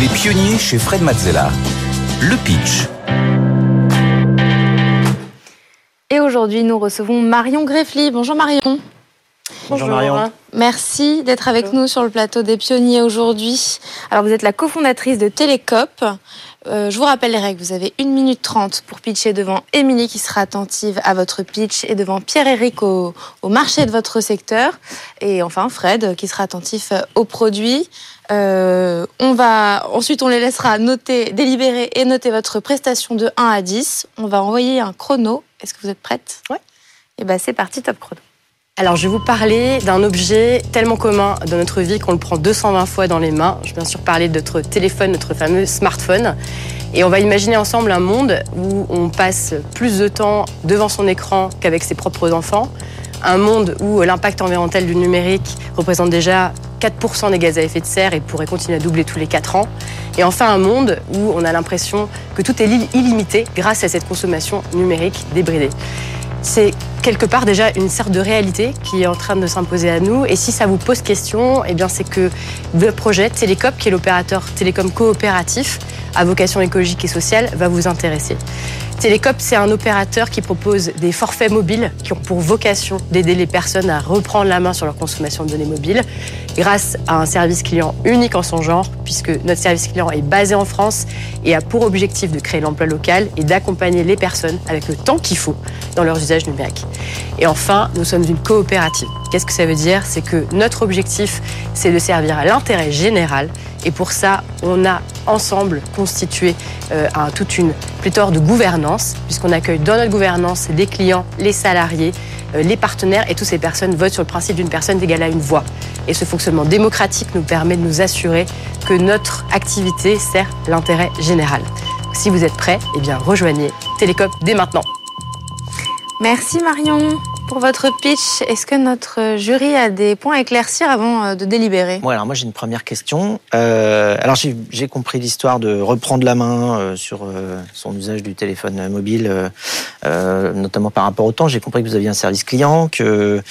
Les pionniers chez Fred Mazzella. Le pitch. Et aujourd'hui, nous recevons Marion Greffly. Bonjour Marion. Bonjour, Marion. Merci d'être avec nous sur le plateau des pionniers aujourd'hui. Alors vous êtes la cofondatrice de Télécop. Euh, je vous rappelle les règles. Vous avez 1 minute 30 pour pitcher devant Émilie qui sera attentive à votre pitch et devant Pierre-Éric au, au, marché de votre secteur. Et enfin Fred qui sera attentif aux produits. Euh, on va, ensuite, on les laissera noter, délibérer et noter votre prestation de 1 à 10. On va envoyer un chrono. Est-ce que vous êtes prête? Ouais. Et ben c'est parti, top chrono. Alors, je vais vous parler d'un objet tellement commun dans notre vie qu'on le prend 220 fois dans les mains. Je vais bien sûr parler de notre téléphone, notre fameux smartphone. Et on va imaginer ensemble un monde où on passe plus de temps devant son écran qu'avec ses propres enfants. Un monde où l'impact environnemental du numérique représente déjà 4% des gaz à effet de serre et pourrait continuer à doubler tous les 4 ans. Et enfin, un monde où on a l'impression que tout est illimité grâce à cette consommation numérique débridée c'est quelque part déjà une sorte de réalité qui est en train de s'imposer à nous. Et si ça vous pose question, eh c'est que le projet Télécop, qui est l'opérateur télécom coopératif à vocation écologique et sociale, va vous intéresser. Télécop, c'est un opérateur qui propose des forfaits mobiles qui ont pour vocation d'aider les personnes à reprendre la main sur leur consommation de données mobiles grâce à un service client unique en son genre, puisque notre service client est basé en France et a pour objectif de créer l'emploi local et d'accompagner les personnes avec le temps qu'il faut dans leurs usages numériques. Et enfin, nous sommes une coopérative. Qu'est-ce que ça veut dire? C'est que notre objectif, c'est de servir à l'intérêt général. Et pour ça, on a ensemble constitué euh, toute une pléthore de gouvernance, puisqu'on accueille dans notre gouvernance les clients, les salariés, euh, les partenaires, et toutes ces personnes votent sur le principe d'une personne égale à une voix. Et ce fonctionnement démocratique nous permet de nous assurer que notre activité sert l'intérêt général. Si vous êtes prêts, eh bien rejoignez Télécop dès maintenant. Merci Marion pour votre pitch. Est-ce que notre jury a des points à éclaircir avant euh, de délibérer? Ouais, alors moi j'ai une première question. Euh, alors j'ai compris l'histoire de reprendre la main euh, sur son usage du téléphone mobile, notamment par rapport au temps. J'ai compris que vous aviez un service client, que,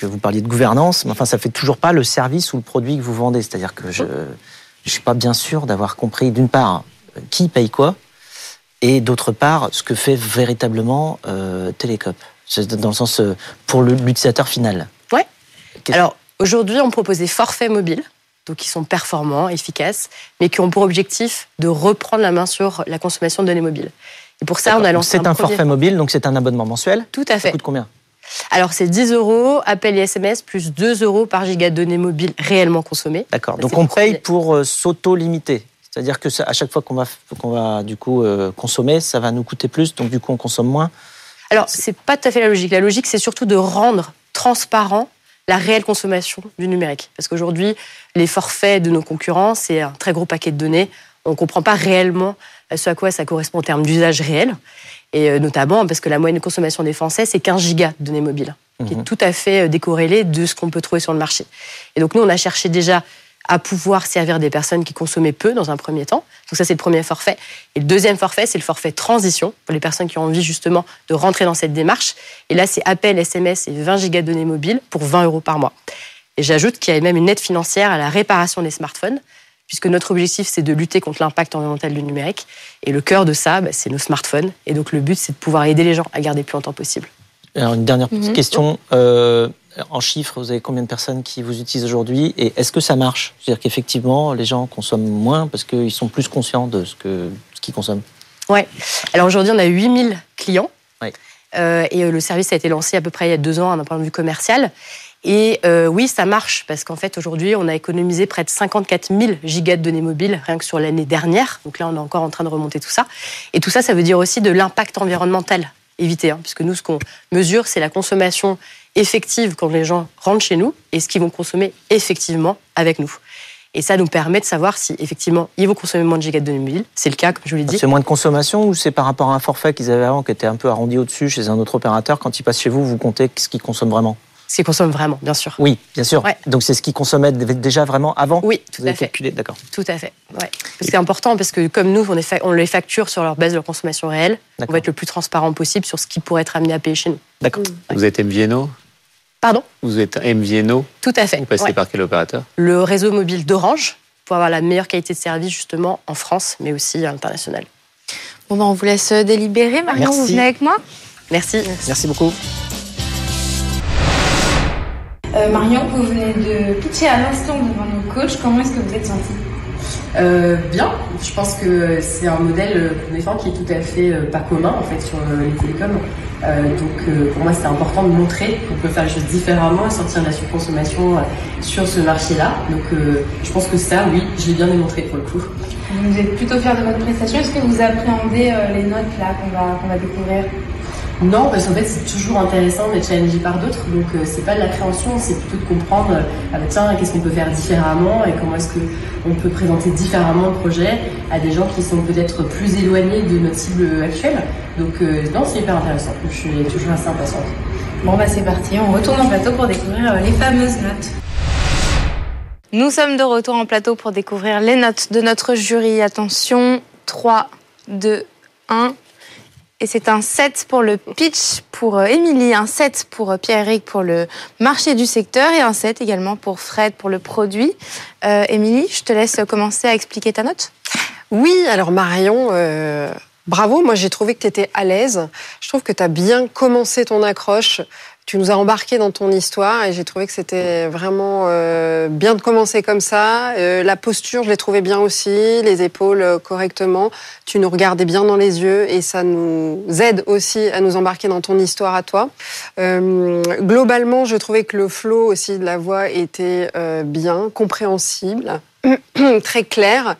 que vous parliez de gouvernance, mais enfin ça fait toujours pas le service ou le produit que vous vendez. C'est-à-dire que je je suis pas bien sûr d'avoir compris d'une part qui paye quoi et d'autre part ce que fait véritablement Télécop dans le sens euh, pour l'utilisateur final. Ouais. Alors aujourd'hui, on propose des forfaits mobiles, donc qui sont performants, efficaces, mais qui ont pour objectif de reprendre la main sur la consommation de données mobiles. Et pour ça, on a lancé. C'est un, un forfait mobile, donc c'est un abonnement mensuel. Tout à fait. Ça coûte combien? Alors, c'est 10 euros, appel et SMS, plus 2 euros par giga de données mobiles réellement consommées. D'accord. Donc, on paye pour euh, s'auto-limiter. C'est-à-dire que ça, à chaque fois qu'on va, qu'on va du coup euh, consommer, ça va nous coûter plus, donc du coup on consomme moins. Alors c'est pas tout à fait la logique. La logique c'est surtout de rendre transparent la réelle consommation du numérique. Parce qu'aujourd'hui, les forfaits de nos concurrents, c'est un très gros paquet de données. On ne comprend pas réellement ce à quoi ça correspond en termes d'usage réel. Et notamment parce que la moyenne de consommation des Français, c'est 15 gigas de données mobiles, qui est tout à fait décorrélé de ce qu'on peut trouver sur le marché. Et donc nous, on a cherché déjà à pouvoir servir des personnes qui consommaient peu dans un premier temps. Donc ça, c'est le premier forfait. Et le deuxième forfait, c'est le forfait transition pour les personnes qui ont envie justement de rentrer dans cette démarche. Et là, c'est appel, SMS et 20 gigas de données mobiles pour 20 euros par mois. Et j'ajoute qu'il y a même une aide financière à la réparation des smartphones, puisque notre objectif, c'est de lutter contre l'impact environnemental du numérique. Et le cœur de ça, bah, c'est nos smartphones. Et donc le but, c'est de pouvoir aider les gens à garder plus longtemps possible. Alors une dernière petite Mhm. question. Euh, en chiffres, vous avez combien de personnes qui vous utilisent aujourd'hui et est-ce que ça marche? C'est-à-dire qu'effectivement, les gens consomment moins parce qu'ils sont plus conscients de ce que ce qu'ils consomment. Ouais. Alors aujourd'hui, on a 8000 clients. Ouais. Euh, et le service a été lancé à peu près il y a deux ans d'un point de vue commercial. Et euh, oui, ça marche parce qu'en fait, aujourd'hui, on a économisé près de 54 000 gigas de données mobiles rien que sur l'année dernière. Donc là, on est encore en train de remonter tout ça. Et tout ça, ça veut dire aussi de l'impact environnemental évité, hein, puisque nous, ce qu'on mesure, c'est la consommation effective quand les gens rentrent chez nous et ce qu'ils vont consommer effectivement avec nous. Et ça nous permet de savoir si effectivement ils vont consommer moins de gigas de mobiles. C'est le cas, comme je vous l'ai dit. C'est moins de consommation ou c'est par rapport à un forfait qu'ils avaient avant qui était un peu arrondi au-dessus chez un autre opérateur Quand ils passent chez vous, vous comptez ce qu'ils consomment vraiment? Ce qu'ils consomment vraiment, bien sûr. Oui, bien sûr. Ouais. Donc c'est ce qu'ils consommaient déjà vraiment avant Oui, tout Vous à fait. calculé, d'accord. Tout à fait. Ouais. C'est important parce que comme nous, on, est fa- on les facture sur leur base de leur consommation réelle, on va être le plus transparent possible sur ce qui pourrait être amené à payer chez nous. D'accord. Vous êtes MVNO Pardon? Vous êtes MVNO Tout à fait. Vous passez Ouais. par quel opérateur? Le réseau mobile d'Orange, pour avoir la meilleure qualité de service justement en France, mais aussi à l'international. Bon, ben, on vous laisse délibérer. Marion, Merci. vous venez avec moi? Merci. Merci beaucoup. Euh, Marion, vous venez de pitcher à l'instant devant nos coachs. Comment est-ce que vous êtes sentie? Euh, bien, je pense que c'est un modèle euh, pour défendre qui est tout à fait euh, pas commun en fait sur euh, les télécoms. Euh, donc euh, pour moi c'était important de montrer qu'on peut faire les choses différemment et sortir de la surconsommation euh, sur ce marché-là. Donc euh, je pense que ça, oui, je l'ai bien démontré pour le coup. Vous êtes plutôt fier de votre prestation. Est-ce que vous appréhendez euh, les notes là qu'on va, qu'on va découvrir? Non, parce qu'en fait, c'est toujours intéressant d'être challengé par d'autres. Donc, euh, c'est pas de l'appréhension, c'est plutôt de comprendre, euh, ah bah tiens, qu'est-ce qu'on peut faire différemment et comment est-ce que on peut présenter différemment le projet à des gens qui sont peut-être plus éloignés de notre cible actuelle. Donc, euh, non, c'est hyper intéressant. Je suis toujours assez impatiente. Bon, bah c'est parti. On retourne en plateau pour découvrir euh, les fameuses notes. Nous sommes de retour en plateau pour découvrir les notes de notre jury. Attention, 3, 2, 1. Et c'est un 7 pour le pitch pour euh, Émilie, un 7 pour euh, Pierre-Éric pour le marché du secteur et un 7 également pour Fred pour le produit. Euh, Émilie, je te laisse commencer à expliquer ta note. Oui, alors Marion, bravo, moi j'ai trouvé que tu étais à l'aise. Je trouve que tu as bien commencé ton accroche. Tu nous as embarqué dans ton histoire et j'ai trouvé que c'était vraiment euh, bien de commencer comme ça. Euh, la posture, je l'ai trouvé bien aussi, les épaules euh, correctement. Tu nous regardais bien dans les yeux et ça nous aide aussi à nous embarquer dans ton histoire à toi. Euh, globalement, je trouvais que le flow aussi de la voix était euh, bien, compréhensible. très clair.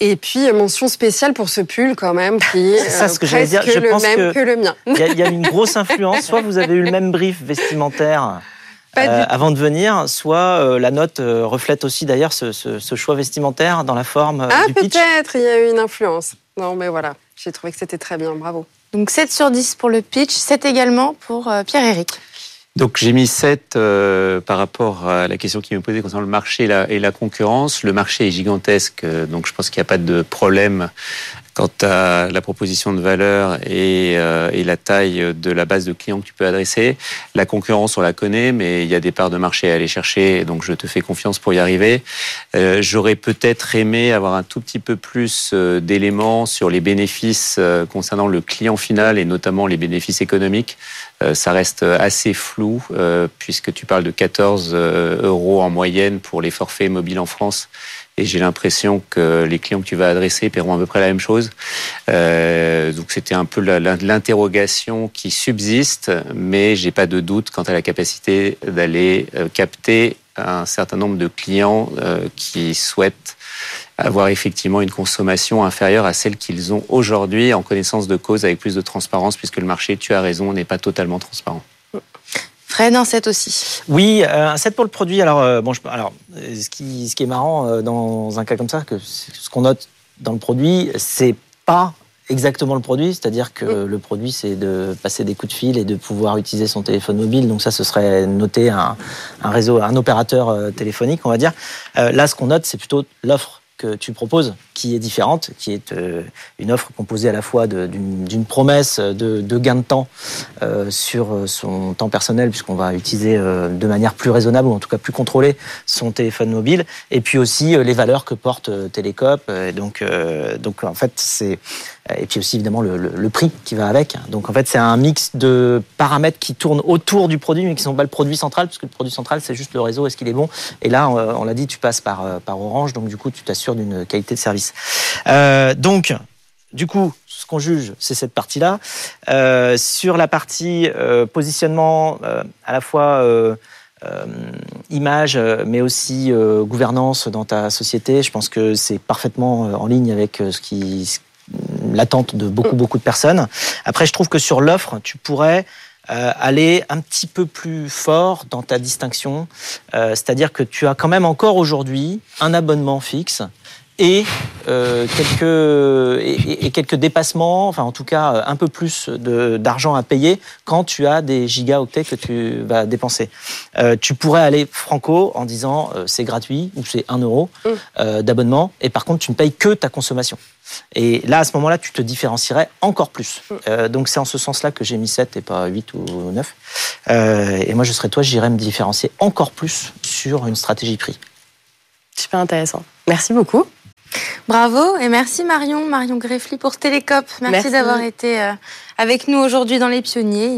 Et puis, mention spéciale pour ce pull quand même, qui est ça, euh, ce que j'allais dire. presque Je le pense même que- que... le mien. Il y, a, il y a une grosse influence. Soit vous avez eu le même brief vestimentaire euh, avant de venir, soit euh, la note euh, reflète aussi d'ailleurs ce, ce- ce choix vestimentaire dans la forme euh, Ah, du pitch. peut-être, il y a eu une influence. Non, mais voilà, j'ai trouvé que c'était très bien, bravo. Donc 7 sur 10 pour le pitch, 7 également pour euh, Pierre-Éric. Donc j'ai mis 7 euh, par rapport à la question qui me posait concernant le marché et la, concurrence. Le marché est gigantesque, euh, donc je pense qu'il n'y a pas de problème quant à la proposition de valeur et, euh, et la taille de la base de clients que tu peux adresser. La concurrence, on la connaît, mais il y a des parts de marché à aller chercher, donc je te fais confiance pour y arriver. Euh, J'aurais peut-être aimé avoir un tout petit peu plus euh, d'éléments sur les bénéfices euh, concernant le client final et notamment les bénéfices économiques. Euh, ça reste assez flou euh, puisque tu parles de 14 euh, euros en moyenne pour les forfaits mobiles en France. Et j'ai l'impression que les clients que tu vas adresser paieront à peu près la même chose. Euh, donc c'était un peu l'interrogation qui subsiste, mais j'ai pas de doute quant à la capacité d'aller euh, capter un certain nombre de clients euh, qui souhaitent avoir effectivement une consommation inférieure à celle qu'ils ont aujourd'hui en connaissance de cause avec plus de transparence puisque le marché, tu as raison, n'est pas totalement transparent. Fred, un 7 aussi. Oui, euh, un 7 pour le produit. Alors, euh, bon, je, alors euh, ce, qui, ce qui est marrant dans un cas comme ça, que ce qu'on note dans le produit, c'est pas exactement le produit, c'est-à-dire que le produit, c'est de passer des coups de fil et de pouvoir utiliser son téléphone mobile. Donc ça, ce serait noter un, un réseau, un opérateur téléphonique, on va dire. Euh, là, ce qu'on note, c'est plutôt l'offre que tu proposes, qui est différente, qui est euh, une offre composée à la fois d'une promesse de, gain de temps euh, sur son temps personnel, puisqu'on va utiliser euh, de manière plus raisonnable, ou en tout cas plus contrôlée, son téléphone mobile, et puis aussi les valeurs que porte Télécop. Euh, donc, donc en fait, c'est et puis aussi évidemment le, prix qui va avec. Donc en fait, c'est un mix de paramètres qui tournent autour du produit, mais qui sont pas le produit central, parce que le produit central, c'est juste le réseau, est-ce qu'il est bon? Et là, on, l'a dit, tu passes par, euh, par Orange, donc du coup, tu t'assures d'une qualité de service. Euh, donc, du coup, ce qu'on juge, c'est cette partie-là. Euh, sur la partie euh, positionnement, euh, à la fois euh, euh, image, euh, mais aussi euh, gouvernance dans ta société, je pense que c'est parfaitement euh, en ligne avec euh, ce qui l'attente de beaucoup beaucoup de personnes. Après, je trouve que sur l'offre, tu pourrais euh, aller un petit peu plus fort dans ta distinction, Euh, c'est-à-dire que tu as quand même encore aujourd'hui un abonnement fixe et euh, quelques et, quelques dépassements, enfin en tout cas euh, un peu plus d'argent à payer quand tu as des gigaoctets que tu vas dépenser. Euh, tu pourrais aller franco en disant euh, c'est gratuit ou c'est 1 euro euh, d'abonnement et par contre tu ne payes que ta consommation. Et là à ce moment-là tu te différencierais encore plus. Euh, donc c'est en ce sens-là que j'ai mis 7 et pas 8 ou 9. Euh, et moi je serais toi, j'irais me différencier encore plus sur une stratégie prix. Super intéressant. Merci beaucoup. Bravo et merci Marion, Marion Greffly pour Télécop. Merci, Merci. d'avoir été euh, avec nous aujourd'hui dans Les Pionniers.